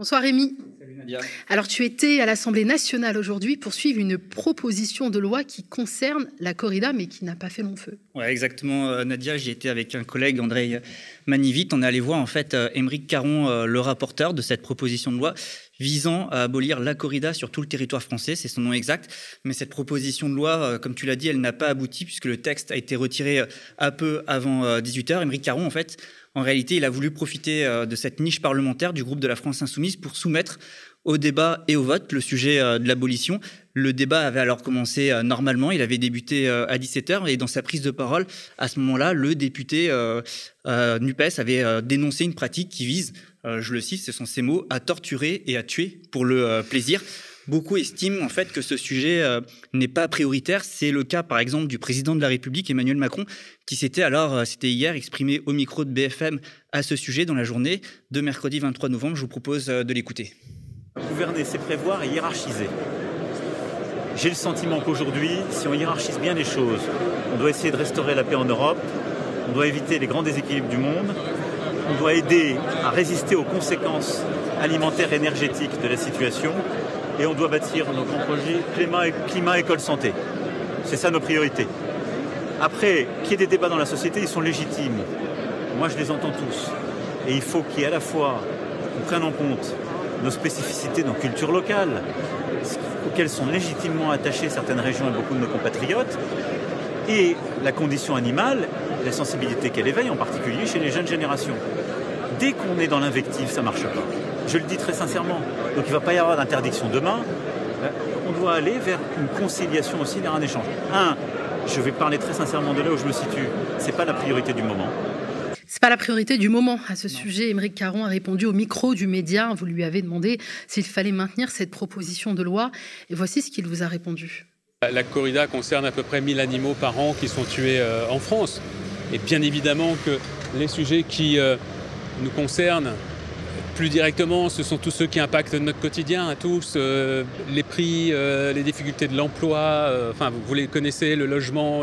Bonsoir Rémi. Salut Nadia. Alors tu étais à l'Assemblée nationale aujourd'hui pour suivre une proposition de loi qui concerne la corrida mais qui n'a pas fait long feu. Ouais, exactement euh, Nadia, j'y étais avec un collègue André Manivit, on est allé voir en fait euh, Émeric Caron euh, le rapporteur de cette proposition de loi visant à abolir la corrida sur tout le territoire français, c'est son nom exact, mais cette proposition de loi comme tu l'as dit, elle n'a pas abouti puisque le texte a été retiré un peu avant 18h. Émeric Caron en fait en réalité, il a voulu profiter euh, de cette niche parlementaire du groupe de la France insoumise pour soumettre au débat et au vote le sujet euh, de l'abolition. Le débat avait alors commencé euh, normalement, il avait débuté à 17h et dans sa prise de parole, à ce moment-là, le député NUPES avait dénoncé une pratique qui vise, je le cite, ce sont ces mots, à torturer et à tuer pour le plaisir. Beaucoup estiment en fait que ce sujet euh, n'est pas prioritaire. C'est le cas par exemple du président de la République Emmanuel Macron qui s'était alors, euh, c'était hier, exprimé au micro de BFM à ce sujet dans la journée de mercredi 23 novembre. Je vous propose euh, de l'écouter. Gouverner, c'est prévoir et hiérarchiser. J'ai le sentiment qu'aujourd'hui, si on hiérarchise bien les choses, on doit essayer de restaurer la paix en Europe, on doit éviter les grands déséquilibres du monde, on doit aider à résister aux conséquences alimentaires et énergétiques de la situation, et on doit bâtir nos grands projets climat, école, santé. C'est ça nos priorités. Après, qu'il y ait des débats dans la société, ils sont légitimes. Moi, je les entends tous. Et il faut qu'il y ait à la fois, qu'on prenne en compte nos spécificités, nos cultures locales, auxquelles sont légitimement attachées certaines régions et beaucoup de nos compatriotes, et la condition animale, la sensibilité qu'elle éveille, en particulier chez les jeunes générations. Dès qu'on est dans l'invective, ça ne marche pas. Je le dis très sincèrement. Donc il ne va pas y avoir d'interdiction demain. On doit aller vers une conciliation aussi, vers un échange. Un, je vais parler très sincèrement de là où je me situe. Ce n'est pas la priorité du moment. C'est pas la priorité du moment. À ce sujet, Émeric Caron a répondu au micro du média. Vous lui avez demandé s'il fallait maintenir cette proposition de loi. Et voici ce qu'il vous a répondu. La corrida concerne à peu près 1000 animaux par an qui sont tués euh, en France. Et bien évidemment que les sujets qui euh, nous concernent plus directement, ce sont tous ceux qui impactent notre quotidien à tous, euh, les prix, euh, les difficultés de l'emploi, euh, enfin vous, les connaissez, le logement,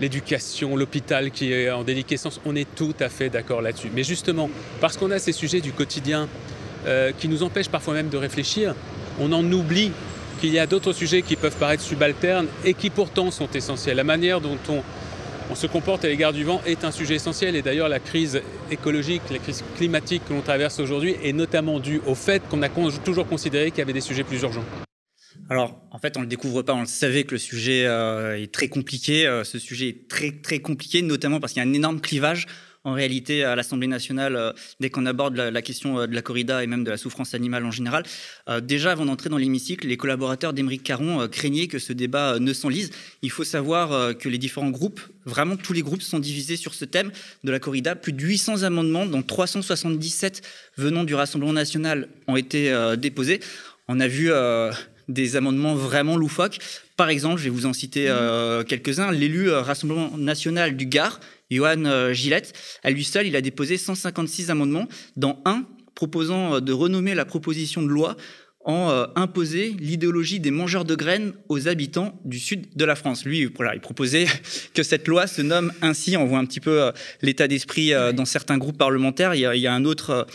l'éducation, l'hôpital qui est en déliquescence, on est tout à fait d'accord là-dessus. Mais justement, parce qu'on a ces sujets du quotidien qui nous empêchent parfois même de réfléchir, on en oublie qu'il y a d'autres sujets qui peuvent paraître subalternes et qui pourtant sont essentiels. La manière dont on on se comporte à l'égard du vent est un sujet essentiel. Et d'ailleurs, la crise écologique, la crise climatique que l'on traverse aujourd'hui est notamment due au fait qu'on a toujours considéré qu'il y avait des sujets plus urgents. Alors, en fait, on ne le découvre pas, on le savait que le sujet euh, est très compliqué. Euh, ce sujet est très, très compliqué, notamment parce qu'il y a un énorme clivage en réalité à l'Assemblée nationale euh, dès qu'on aborde la, question euh, de la corrida et même de la souffrance animale en général. Euh, déjà, avant d'entrer dans l'hémicycle, les collaborateurs d'Émeric Caron craignaient que ce débat ne s'enlise. Il faut savoir que les différents groupes, vraiment tous les groupes, sont divisés sur ce thème de la corrida. Plus de 800 amendements, dont 377 venant du Rassemblement national, ont été déposés. On a vu des amendements vraiment loufoques. Par exemple, je vais vous en citer quelques-uns. L'élu Rassemblement national du Gard, Johan euh, Gillette, à lui seul, il a déposé 156 amendements, dans un proposant euh, de renommer la proposition de loi en euh, imposer l'idéologie des mangeurs de graines aux habitants du sud de la France. Lui, voilà, il proposait que cette loi se nomme ainsi. On voit un petit peu l'état d'esprit dans certains groupes parlementaires. Il y a, il y a un autre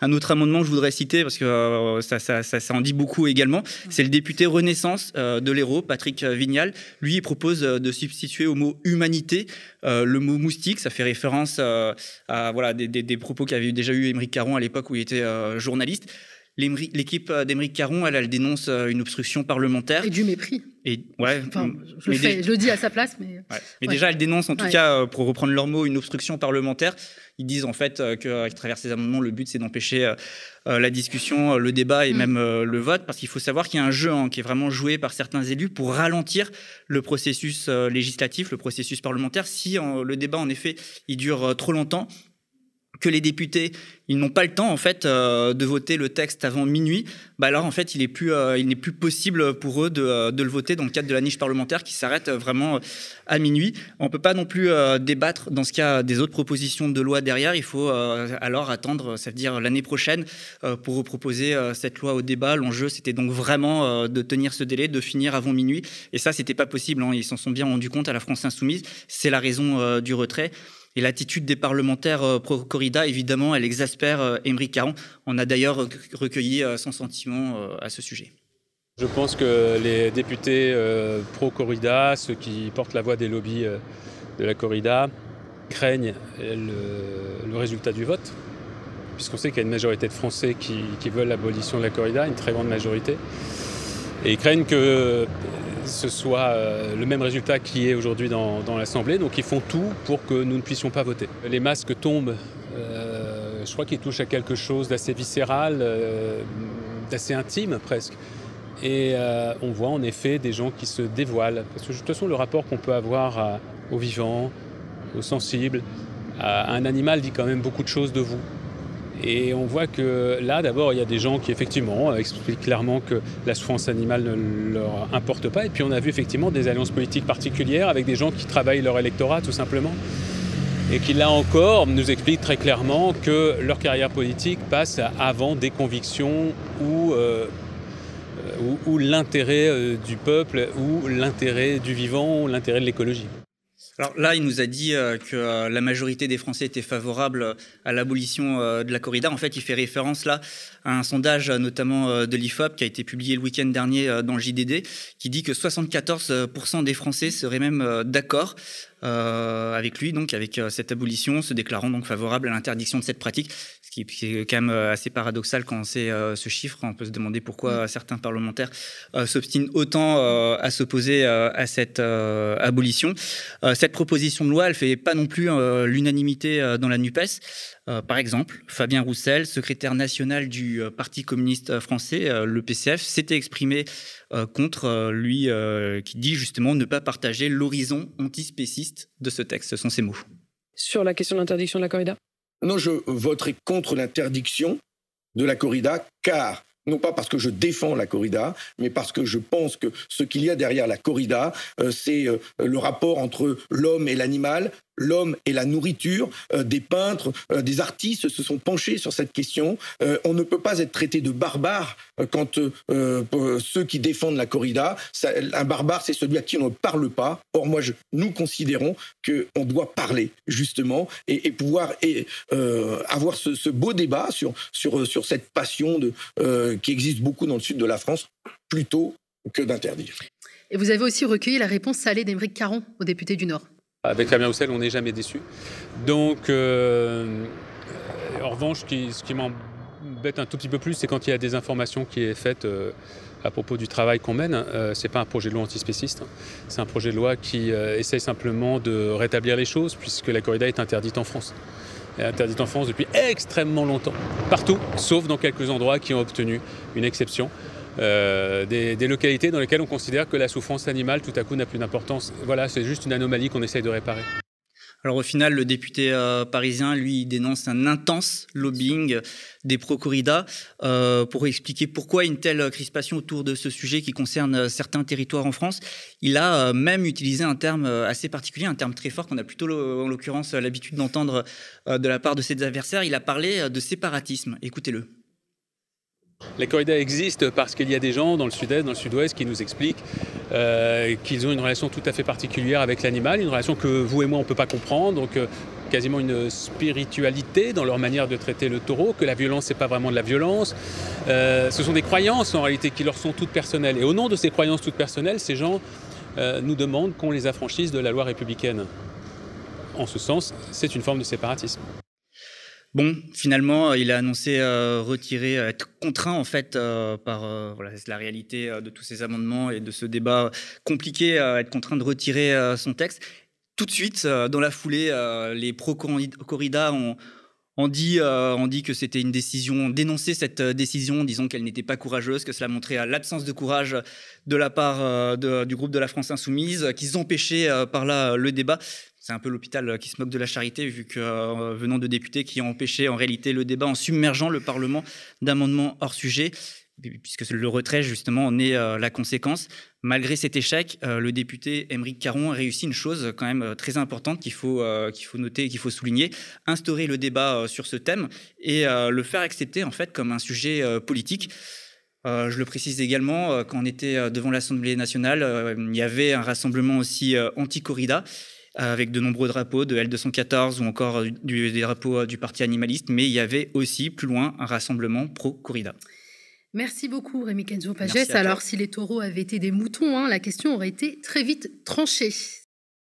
un autre amendement que je voudrais citer, parce que euh, ça, en dit beaucoup également, c'est le député Renaissance euh, de l'Hérault, Patrick Vignal. Lui, il propose euh, de substituer au mot humanité le mot moustique. Ça fait référence à voilà, des, des, des propos qu'avait déjà eu Émeric Caron à l'époque où il était journaliste. L'équipe d'Émeric Caron, elle, elle, dénonce une obstruction parlementaire. Et du mépris. Et, ouais, enfin, je, le je, le dis à sa place, mais. Mais déjà, elle dénonce, en tout cas, pour reprendre leurs mots, une obstruction parlementaire. Ils disent en fait euh, qu'à travers ces amendements, le but c'est d'empêcher euh, euh, la discussion, le débat et mm. même le vote, parce qu'il faut savoir qu'il y a un jeu hein, qui est vraiment joué par certains élus pour ralentir le processus législatif, le processus parlementaire. Si le débat en effet il dure trop longtemps, que les députés ils n'ont pas le temps en fait euh, de voter le texte avant minuit, bah alors en fait il euh, n'est plus possible pour eux de, euh, de, le voter dans le cadre de la niche parlementaire qui s'arrête vraiment à minuit. On peut pas non plus débattre dans ce cas des autres propositions de loi derrière. Il faut alors attendre, c'est-à-dire l'année prochaine pour proposer cette loi au débat. L'enjeu c'était donc vraiment de tenir ce délai, de finir avant minuit. Et ça c'était pas possible. Hein. Ils s'en sont bien rendus compte à la France insoumise. C'est la raison du retrait. Et l'attitude des parlementaires pro-corrida, évidemment, elle exaspère Émeric Caron. On a d'ailleurs recueilli son sentiment à ce sujet. Je pense que les députés pro-corrida, ceux qui portent la voix des lobbies de la corrida, craignent le, résultat du vote, puisqu'on sait qu'il y a une majorité de Français qui, qui veulent l'abolition de la corrida, une très grande majorité. Et ils craignent que ce soit euh, le même résultat qui est aujourd'hui dans, l'Assemblée. Donc ils font tout pour que nous ne puissions pas voter. Les masques tombent, euh, je crois qu'ils touchent à quelque chose d'assez viscéral, euh, d'assez intime presque. Et on voit en effet des gens qui se dévoilent. Parce que de toute façon, le rapport qu'on peut avoir aux vivants, aux sensibles, à un animal dit quand même beaucoup de choses de vous. Et on voit que là, d'abord, il y a des gens qui, effectivement, expliquent clairement que la souffrance animale ne leur importe pas. Et puis, on a vu effectivement des alliances politiques particulières avec des gens qui travaillent leur électorat, tout simplement. Et qui, là encore, nous expliquent très clairement que leur carrière politique passe avant des convictions ou, euh, ou l'intérêt euh, du peuple, ou l'intérêt du vivant, ou l'intérêt de l'écologie. Alors là, il nous a dit euh, que euh, la majorité des Français étaient favorables à l'abolition euh, de la corrida. En fait, il fait référence là à un sondage notamment de l'IFOP qui a été publié le week-end dernier dans le JDD, qui dit que 74% des Français seraient même d'accord avec lui, donc avec cette abolition, se déclarant donc favorable à l'interdiction de cette pratique qui, est quand même euh, assez paradoxal quand on sait euh, ce chiffre. On peut se demander pourquoi mm. certains parlementaires euh, s'obstinent autant à s'opposer à cette abolition. cette proposition de loi, elle fait pas non plus l'unanimité dans la NUPES. par exemple, Fabien Roussel, secrétaire national du Parti communiste français, le PCF, s'était exprimé contre lui, qui dit justement ne pas partager l'horizon antispéciste de ce texte. Ce sont ses mots. Sur la question de l'interdiction de la corrida? Non, je voterai contre l'interdiction de la corrida, car non pas parce que je défends la corrida, mais parce que je pense que ce qu'il y a derrière la corrida, euh, c'est euh, le rapport entre l'homme et l'animal, l'homme et la nourriture. Euh, des peintres, des artistes se sont penchés sur cette question. on ne peut pas être traité de barbare quand ceux qui défendent la corrida, un barbare, c'est celui à qui on ne parle pas. Or, moi, je, nous considérons qu'on doit parler, justement, et, pouvoir avoir ce, beau débat sur, cette passion qui existe beaucoup dans le sud de la France, plutôt que d'interdire. Et vous avez aussi recueilli la réponse salée d'Émeric Caron au député du Nord. Avec Fabien Roussel, on n'est jamais déçu. Donc, euh, en revanche, ce qui, m'embête un tout petit peu plus, c'est quand il y a des informations qui est faites euh, à propos du travail qu'on mène. Euh, c'est pas un projet de loi antispéciste, hein. c'est un projet de loi qui essaye simplement de rétablir les choses, puisque la corrida est interdite en France est interdite en France depuis extrêmement longtemps. Partout, sauf dans quelques endroits qui ont obtenu une exception. Euh, des, localités dans lesquelles on considère que la souffrance animale tout à coup n'a plus d'importance. Voilà, c'est juste une anomalie qu'on essaye de réparer. Alors au final, le député euh, parisien, lui, dénonce un intense lobbying des pro-corrida euh, pour expliquer pourquoi une telle crispation autour de ce sujet qui concerne euh, certains territoires en France. Il a même utilisé un terme assez particulier, un terme très fort qu'on a plutôt en l'occurrence l'habitude d'entendre de la part de ses adversaires. Il a parlé de séparatisme. Écoutez-le. La corrida existe parce qu'il y a des gens dans le sud-est, dans le sud-ouest qui nous expliquent euh, qu'ils ont une relation tout à fait particulière avec l'animal, une relation que vous et moi on ne peut pas comprendre, donc euh, quasiment une spiritualité dans leur manière de traiter le taureau, que la violence n'est pas vraiment de la violence. Euh, ce sont des croyances en réalité qui leur sont toutes personnelles. Et au nom de ces croyances toutes personnelles, ces gens nous demandent qu'on les affranchisse de la loi républicaine. En ce sens, c'est une forme de séparatisme. Bon, finalement, euh, il a annoncé euh, retirer, euh, être contraint en fait par voilà, la réalité de tous ces amendements et de ce débat compliqué, être contraint de retirer son texte. Tout de suite, dans la foulée, les pro-corrida ont, dit, dit que c'était une décision, dénoncé cette décision, disons qu'elle n'était pas courageuse, que cela montrait l'absence de courage de la part du groupe de la France Insoumise, qu'ils empêchaient par là le débat c'est un peu l'hôpital euh, qui se moque de la charité, vu que euh, venant de députés qui ont empêché en réalité le débat en submergeant le Parlement d'amendements hors sujet, puisque le retrait justement en est euh, la conséquence. Malgré cet échec, le député Émeric Caron a réussi une chose quand même très importante qu'il faut, qu'il faut noter qu'il faut souligner, instaurer le débat sur ce thème et le faire accepter en fait comme un sujet politique. je le précise également, quand on était devant l'Assemblée nationale, il y avait un rassemblement aussi anti-corrida avec de nombreux drapeaux de L214 ou encore du, des drapeaux du parti animaliste, mais il y avait aussi plus loin un rassemblement pro-corrida. Merci beaucoup Rémi Kenzo Pagès. Alors si les taureaux avaient été des moutons, hein, la question aurait été très vite tranchée.